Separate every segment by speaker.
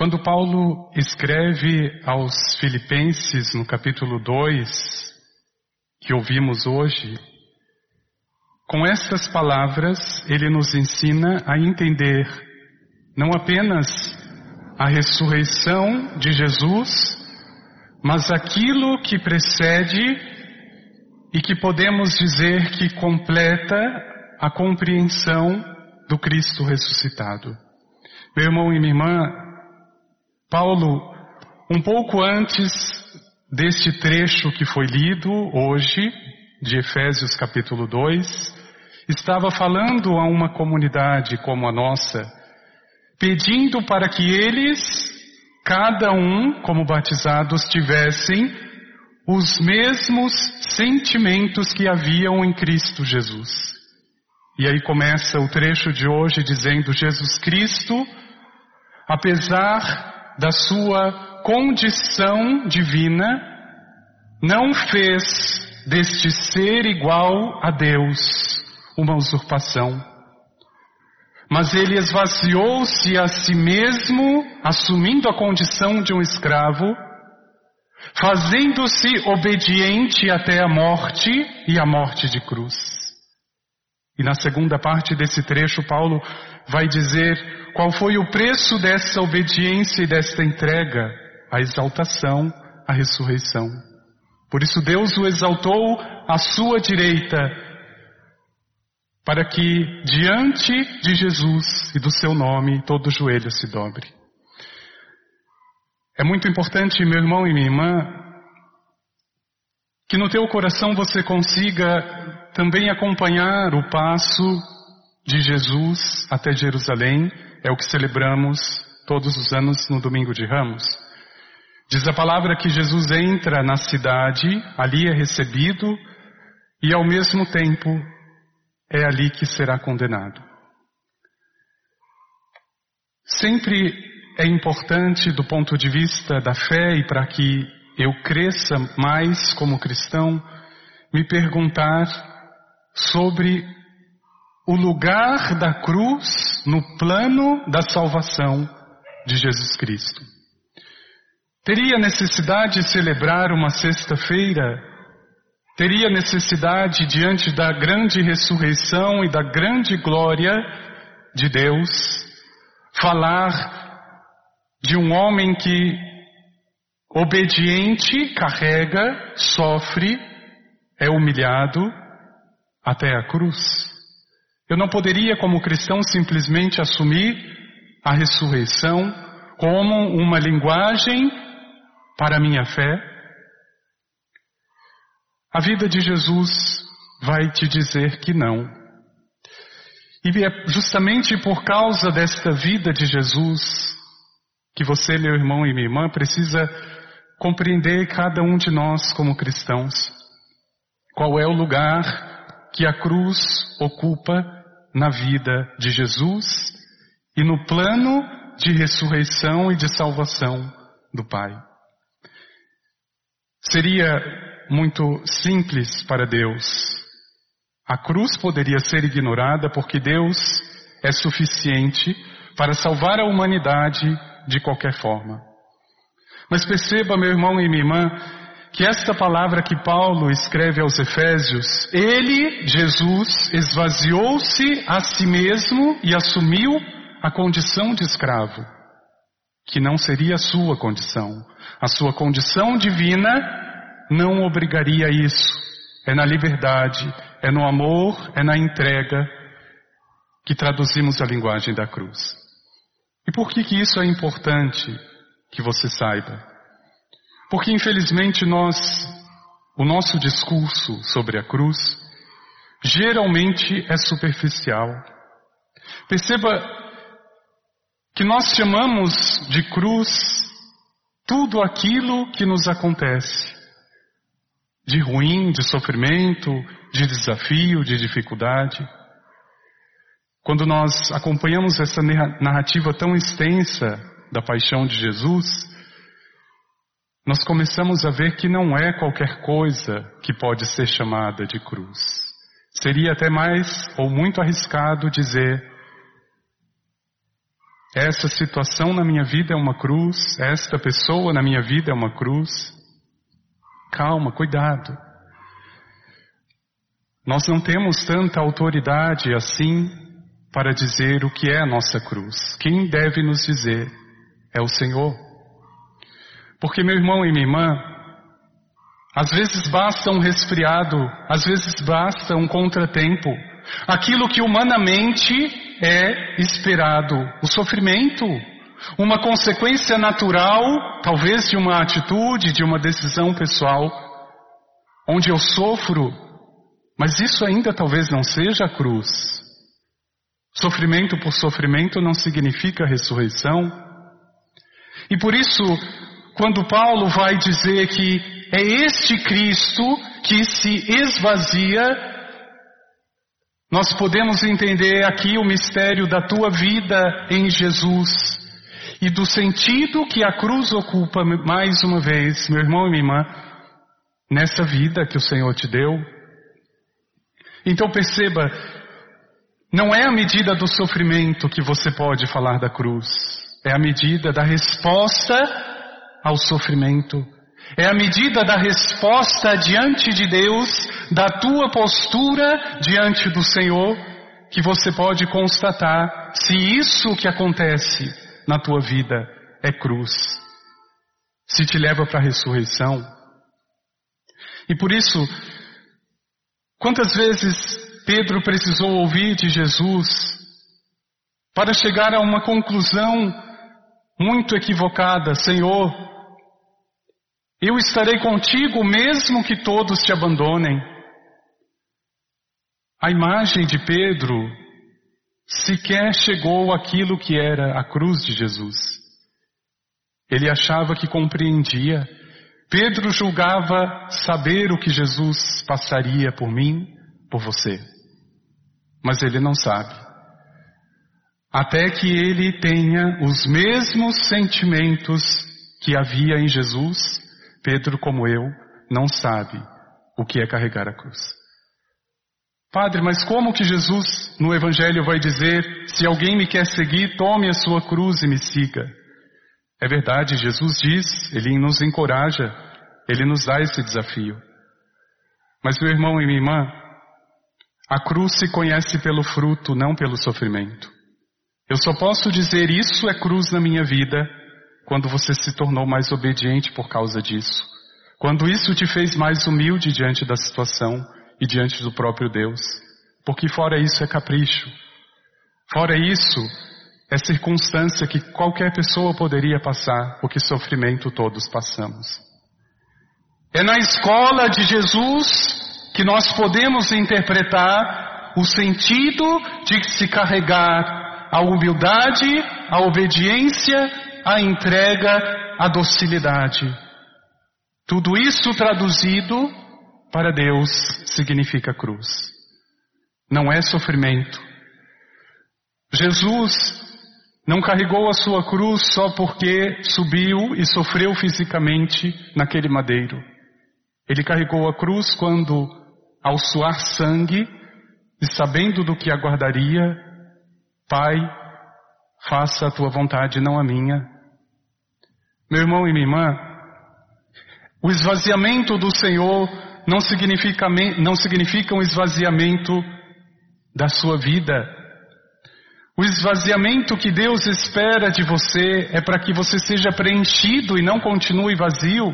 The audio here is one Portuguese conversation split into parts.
Speaker 1: Quando Paulo escreve aos Filipenses no capítulo 2, que ouvimos hoje, com estas palavras ele nos ensina a entender não apenas a ressurreição de Jesus, mas aquilo que precede e que podemos dizer que completa a compreensão do Cristo ressuscitado. Meu irmão e minha irmã, Paulo, um pouco antes deste trecho que foi lido hoje, de Efésios capítulo 2, estava falando a uma comunidade como a nossa, pedindo para que eles, cada um como batizados, tivessem os mesmos sentimentos que haviam em Cristo Jesus. E aí começa o trecho de hoje dizendo: Jesus Cristo, apesar da sua condição divina, não fez deste ser igual a Deus uma usurpação. Mas ele esvaziou-se a si mesmo, assumindo a condição de um escravo, fazendo-se obediente até a morte e a morte de cruz. E na segunda parte desse trecho, Paulo vai dizer qual foi o preço dessa obediência e desta entrega: a exaltação, a ressurreição. Por isso Deus o exaltou à sua direita, para que diante de Jesus e do seu nome todo joelho se dobre. É muito importante, meu irmão e minha irmã, que no teu coração você consiga também acompanhar o passo de Jesus até Jerusalém, é o que celebramos todos os anos no domingo de Ramos. Diz a palavra que Jesus entra na cidade, ali é recebido e ao mesmo tempo é ali que será condenado. Sempre é importante do ponto de vista da fé e para que eu cresça mais como cristão, me perguntar sobre o lugar da cruz no plano da salvação de Jesus Cristo. Teria necessidade de celebrar uma sexta-feira? Teria necessidade, diante da grande ressurreição e da grande glória de Deus, falar de um homem que, obediente, carrega, sofre, é humilhado até a cruz. Eu não poderia, como cristão, simplesmente assumir a ressurreição como uma linguagem para a minha fé. A vida de Jesus vai te dizer que não. E é justamente por causa desta vida de Jesus que você, meu irmão e minha irmã, precisa compreender cada um de nós como cristãos. Qual é o lugar que a cruz ocupa na vida de Jesus e no plano de ressurreição e de salvação do Pai. Seria muito simples para Deus. A cruz poderia ser ignorada porque Deus é suficiente para salvar a humanidade de qualquer forma. Mas perceba, meu irmão e minha irmã, que esta palavra que Paulo escreve aos Efésios, ele, Jesus, esvaziou-se a si mesmo e assumiu a condição de escravo, que não seria a sua condição. A sua condição divina não obrigaria a isso. É na liberdade, é no amor, é na entrega que traduzimos a linguagem da cruz. E por que, que isso é importante que você saiba? Porque infelizmente nós, o nosso discurso sobre a cruz, geralmente é superficial. Perceba que nós chamamos de cruz tudo aquilo que nos acontece, de ruim, de sofrimento, de desafio, de dificuldade. Quando nós acompanhamos essa narrativa tão extensa da paixão de Jesus, nós começamos a ver que não é qualquer coisa que pode ser chamada de cruz. Seria até mais ou muito arriscado dizer Essa situação na minha vida é uma cruz, esta pessoa na minha vida é uma cruz. Calma, cuidado. Nós não temos tanta autoridade assim para dizer o que é a nossa cruz. Quem deve nos dizer é o Senhor. Porque, meu irmão e minha irmã, às vezes basta um resfriado, às vezes basta um contratempo. Aquilo que humanamente é esperado, o sofrimento, uma consequência natural, talvez de uma atitude, de uma decisão pessoal, onde eu sofro, mas isso ainda talvez não seja a cruz. Sofrimento por sofrimento não significa ressurreição. E por isso, quando Paulo vai dizer que é este Cristo que se esvazia, nós podemos entender aqui o mistério da tua vida em Jesus e do sentido que a cruz ocupa mais uma vez, meu irmão e minha irmã, nessa vida que o Senhor te deu. Então perceba, não é a medida do sofrimento que você pode falar da cruz, é a medida da resposta ao sofrimento. É a medida da resposta diante de Deus, da tua postura diante do Senhor, que você pode constatar se isso que acontece na tua vida é cruz, se te leva para a ressurreição. E por isso, quantas vezes Pedro precisou ouvir de Jesus para chegar a uma conclusão muito equivocada: Senhor, eu estarei contigo mesmo que todos te abandonem. A imagem de Pedro sequer chegou àquilo que era a cruz de Jesus. Ele achava que compreendia. Pedro julgava saber o que Jesus passaria por mim, por você. Mas ele não sabe. Até que ele tenha os mesmos sentimentos que havia em Jesus, Pedro, como eu, não sabe o que é carregar a cruz. Padre, mas como que Jesus no Evangelho vai dizer: se alguém me quer seguir, tome a sua cruz e me siga? É verdade, Jesus diz, ele nos encoraja, ele nos dá esse desafio. Mas, meu irmão e minha irmã, a cruz se conhece pelo fruto, não pelo sofrimento. Eu só posso dizer isso é cruz na minha vida quando você se tornou mais obediente por causa disso. Quando isso te fez mais humilde diante da situação e diante do próprio Deus. Porque fora isso é capricho. Fora isso é circunstância que qualquer pessoa poderia passar, porque sofrimento todos passamos. É na escola de Jesus que nós podemos interpretar o sentido de se carregar a humildade, a obediência a entrega, a docilidade. Tudo isso traduzido para Deus significa cruz. Não é sofrimento. Jesus não carregou a sua cruz só porque subiu e sofreu fisicamente naquele madeiro. Ele carregou a cruz quando, ao suar sangue e sabendo do que aguardaria, Pai, faça a tua vontade, não a minha. Meu irmão e minha irmã, o esvaziamento do Senhor não significa, não significa um esvaziamento da sua vida. O esvaziamento que Deus espera de você é para que você seja preenchido e não continue vazio,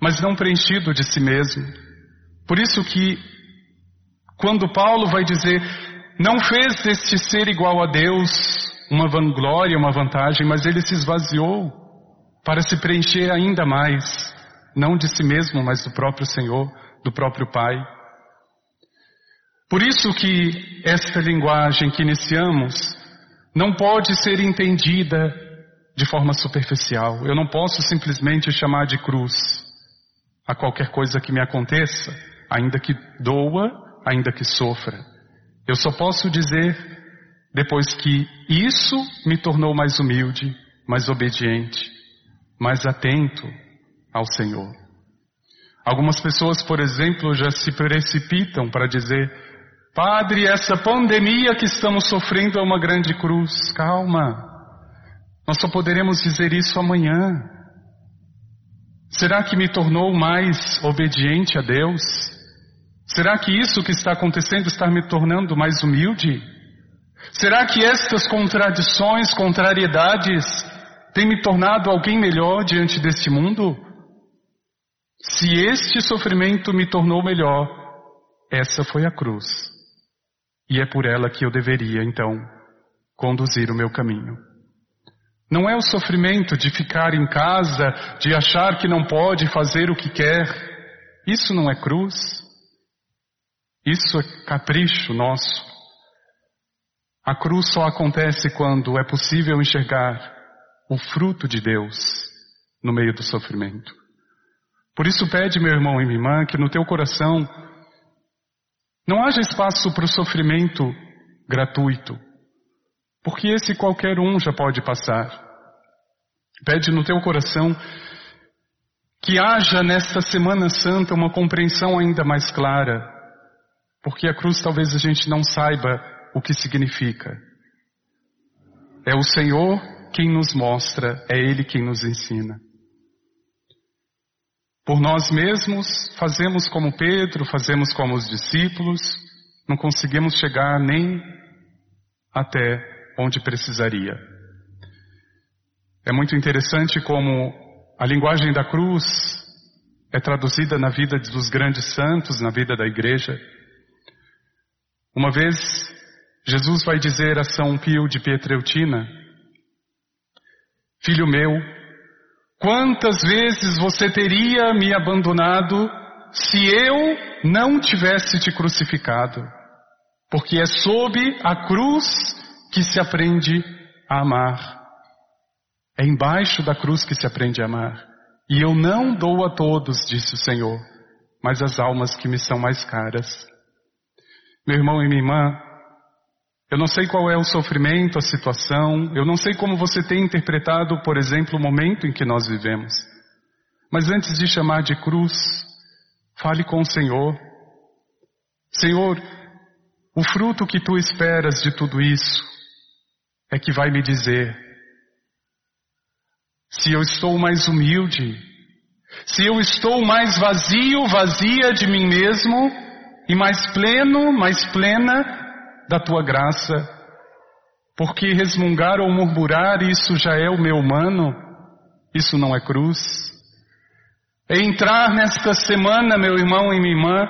Speaker 1: mas não preenchido de si mesmo. Por isso que, quando Paulo vai dizer, não fez deste ser igual a Deus uma vanglória, uma vantagem, mas ele se esvaziou para se preencher ainda mais, não de si mesmo, mas do próprio Senhor, do próprio Pai. Por isso que esta linguagem que iniciamos não pode ser entendida de forma superficial. Eu não posso simplesmente chamar de cruz a qualquer coisa que me aconteça, ainda que doa, ainda que sofra. Eu só posso dizer depois que isso me tornou mais humilde, mais obediente, mais atento ao Senhor. Algumas pessoas, por exemplo, já se precipitam para dizer: Padre, essa pandemia que estamos sofrendo é uma grande cruz. Calma. Nós só poderemos dizer isso amanhã. Será que me tornou mais obediente a Deus? Será que isso que está acontecendo está me tornando mais humilde? Será que estas contradições, contrariedades, têm me tornado alguém melhor diante deste mundo? Se este sofrimento me tornou melhor, essa foi a cruz. E é por ela que eu deveria, então, conduzir o meu caminho. Não é o sofrimento de ficar em casa, de achar que não pode fazer o que quer. Isso não é cruz. Isso é capricho nosso. A cruz só acontece quando é possível enxergar o fruto de Deus no meio do sofrimento. Por isso pede, meu irmão e minha irmã, que no teu coração não haja espaço para o sofrimento gratuito, porque esse qualquer um já pode passar. Pede no teu coração que haja nesta Semana Santa uma compreensão ainda mais clara, porque a cruz talvez a gente não saiba o que significa. É o Senhor quem nos mostra, é Ele quem nos ensina. Por nós mesmos, fazemos como Pedro, fazemos como os discípulos, não conseguimos chegar nem até onde precisaria. É muito interessante como a linguagem da cruz é traduzida na vida dos grandes santos, na vida da igreja. Uma vez, Jesus vai dizer a São Pio de Pietreutina, Filho meu, quantas vezes você teria me abandonado se eu não tivesse te crucificado? Porque é sob a cruz que se aprende a amar. É embaixo da cruz que se aprende a amar. E eu não dou a todos, disse o Senhor, mas as almas que me são mais caras. Meu irmão e minha irmã, eu não sei qual é o sofrimento, a situação, eu não sei como você tem interpretado, por exemplo, o momento em que nós vivemos. Mas antes de chamar de cruz, fale com o Senhor. Senhor, o fruto que tu esperas de tudo isso, é que vai me dizer se eu estou mais humilde, se eu estou mais vazio, vazia de mim mesmo e mais pleno, mais plena da tua graça. Porque resmungar ou murmurar, isso já é o meu humano, isso não é cruz. É entrar nesta semana, meu irmão e minha irmã,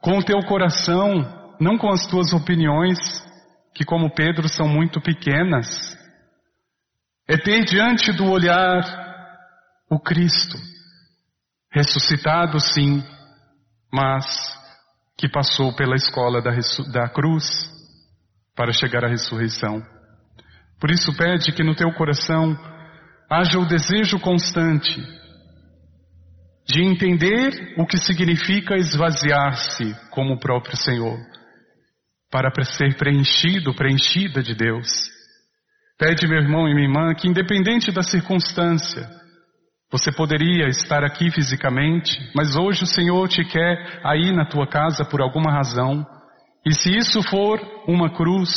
Speaker 1: com o teu coração, não com as tuas opiniões, que, como Pedro, são muito pequenas. É ter diante do olhar o Cristo, ressuscitado sim, mas que passou pela escola da, da cruz para chegar à ressurreição. Por isso pede que no teu coração haja o desejo constante de entender o que significa esvaziar-se como o próprio Senhor para ser preenchido, preenchida de Deus. Pede, meu irmão e minha irmã, que independente da circunstância, você poderia estar aqui fisicamente, mas hoje o Senhor te quer aí na tua casa por alguma razão. E se isso for uma cruz,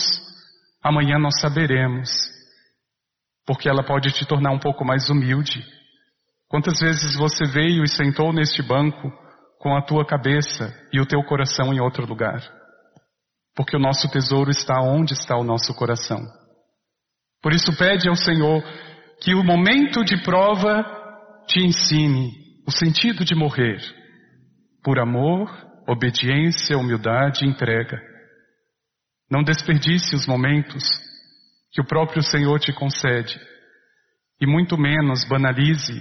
Speaker 1: amanhã nós saberemos, porque ela pode te tornar um pouco mais humilde. Quantas vezes você veio e sentou neste banco com a tua cabeça e o teu coração em outro lugar? porque o nosso tesouro está onde está o nosso coração. Por isso pede ao Senhor que o momento de prova te ensine o sentido de morrer, por amor, obediência, humildade e entrega. Não desperdice os momentos que o próprio Senhor te concede e muito menos banalize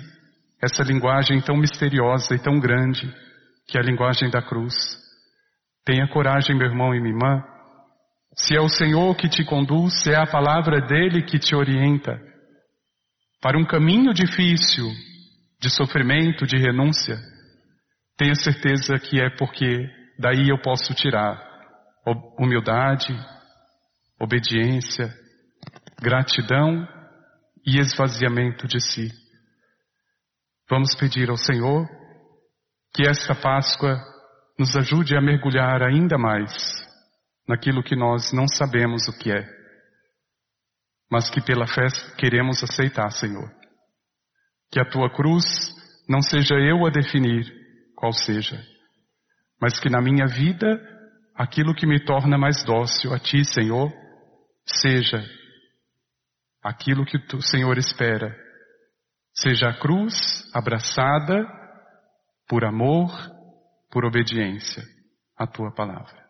Speaker 1: essa linguagem tão misteriosa e tão grande que é a linguagem da cruz. Tenha coragem, meu irmão e minha irmã. Se é o Senhor que te conduz, se é a palavra dele que te orienta para um caminho difícil de sofrimento, de renúncia, tenha certeza que é porque daí eu posso tirar humildade, obediência, gratidão e esvaziamento de si. Vamos pedir ao Senhor que esta Páscoa nos ajude a mergulhar ainda mais naquilo que nós não sabemos o que é. mas que pela fé queremos aceitar, Senhor. Que a tua cruz não seja eu a definir qual seja, mas que na minha vida aquilo que me torna mais dócil a ti, Senhor, seja aquilo que o Senhor espera, seja a cruz abraçada por amor, por obediência à tua palavra.